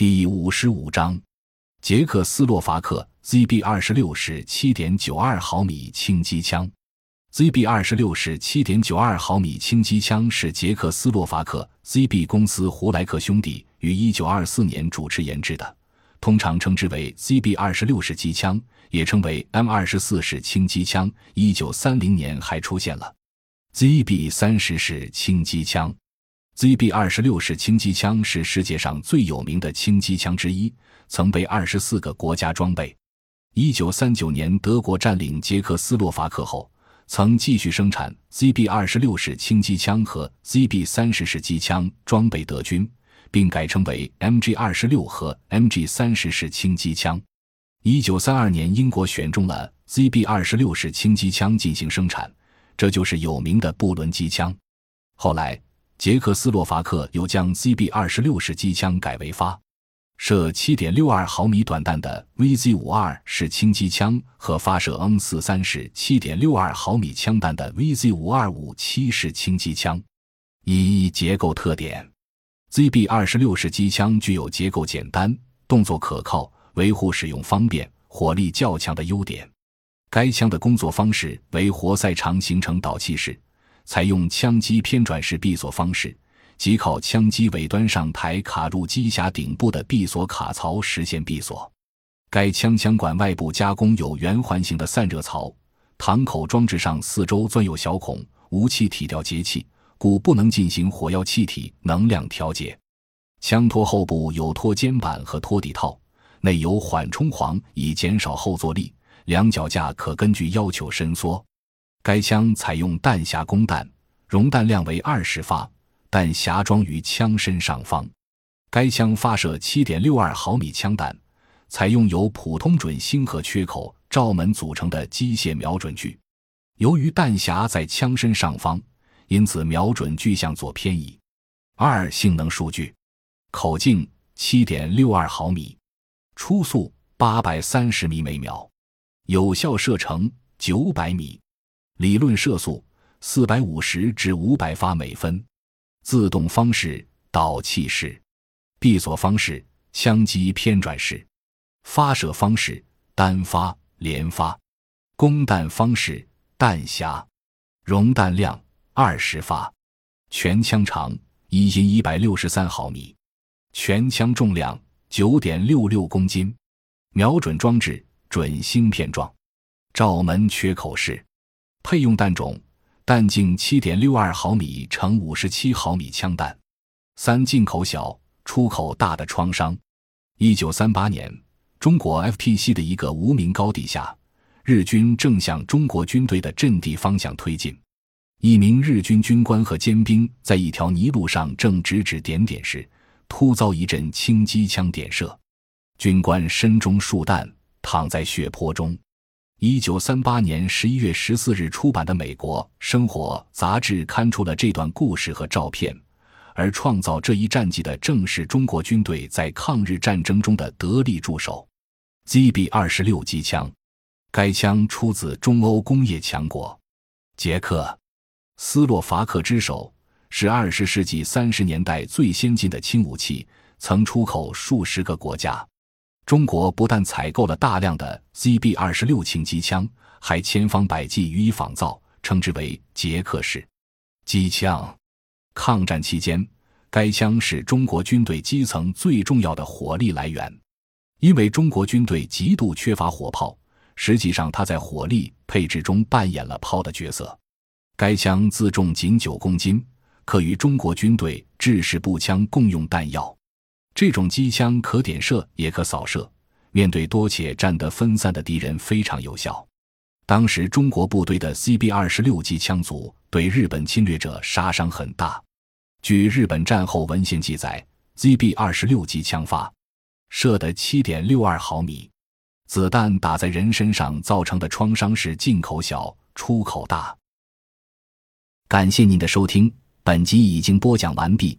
第五十五章，捷克斯洛伐克 ZB 二十六式七点九二毫米轻机枪。ZB 二十六式七点九二毫米轻机枪是捷克斯洛伐克 ZB 公司胡莱克兄弟于一九二四年主持研制的，通常称之为 ZB 二十六式机枪，也称为 M 二十四式轻机枪。一九三零年还出现了 ZB 三十式轻机枪。ZB 二十六式轻机枪是世界上最有名的轻机枪之一，曾被二十四个国家装备。一九三九年，德国占领捷克斯洛伐克后，曾继续生产 ZB 二十六式轻机枪和 ZB 三十式机枪，装备德军，并改称为 MG 二十六和 MG 三十式轻机枪。一九三二年，英国选中了 ZB 二十六式轻机枪进行生产，这就是有名的布伦机枪。后来。捷克斯洛伐克又将 ZB 二十六式机枪改为发射七点六二毫米短弹的 VZ 五二式轻机枪和发射 N 四三式七点六二毫米枪弹的 VZ 五二五七式轻机枪。一结构特点：ZB 二十六式机枪具有结构简单、动作可靠、维护使用方便、火力较强的优点。该枪的工作方式为活塞长行程导气式。采用枪机偏转式闭锁方式，即靠枪机尾端上抬卡入机匣顶部的闭锁卡槽实现闭锁。该枪枪管外部加工有圆环形的散热槽，膛口装置上四周钻有小孔，无气体调节器，故不能进行火药气体能量调节。枪托后部有托肩板和托底套，内有缓冲簧以减少后坐力，两脚架可根据要求伸缩。该枪采用弹匣供弹，容弹量为二十发，弹匣装于枪身上方。该枪发射七点六二毫米枪弹，采用由普通准星和缺口罩门组成的机械瞄准具。由于弹匣在枪身上方，因此瞄准具向左偏移。二、性能数据：口径七点六二毫米，初速八百三十米每秒，有效射程九百米。理论射速四百五十至五百发每分，自动方式导气式，闭锁方式枪机偏转式，发射方式单发连发，供弹方式弹匣，容弹量二十发，全枪长一斤一百六十三毫米，全枪重量九点六六公斤，瞄准装置准星片状，罩门缺口式。配用弹种：弹径七点六二毫米乘五十七毫米枪弹。三进口小、出口大的创伤。一九三八年，中国 FPC 的一个无名高地下，日军正向中国军队的阵地方向推进。一名日军军官和尖兵在一条泥路上正指指点点时，突遭一阵轻机枪点射，军官身中数弹，躺在血泊中。一九三八年十一月十四日出版的《美国生活》杂志刊出了这段故事和照片，而创造这一战绩的正是中国军队在抗日战争中的得力助手 ——ZB 二十六机枪。该枪出自中欧工业强国捷克斯洛伐克之手，是二十世纪三十年代最先进的轻武器，曾出口数十个国家。中国不但采购了大量的 ZB 二十六轻机枪，还千方百计予以仿造，称之为“捷克式”机枪。抗战期间，该枪是中国军队基层最重要的火力来源。因为中国军队极度缺乏火炮，实际上它在火力配置中扮演了炮的角色。该枪自重仅九公斤，可与中国军队制式步枪共用弹药。这种机枪可点射也可扫射，面对多且战得分散的敌人非常有效。当时中国部队的 CB 二十六机枪组对日本侵略者杀伤很大。据日本战后文献记载，ZB 二十六机枪发射的七点六二毫米子弹打在人身上造成的创伤是进口小、出口大。感谢您的收听，本集已经播讲完毕。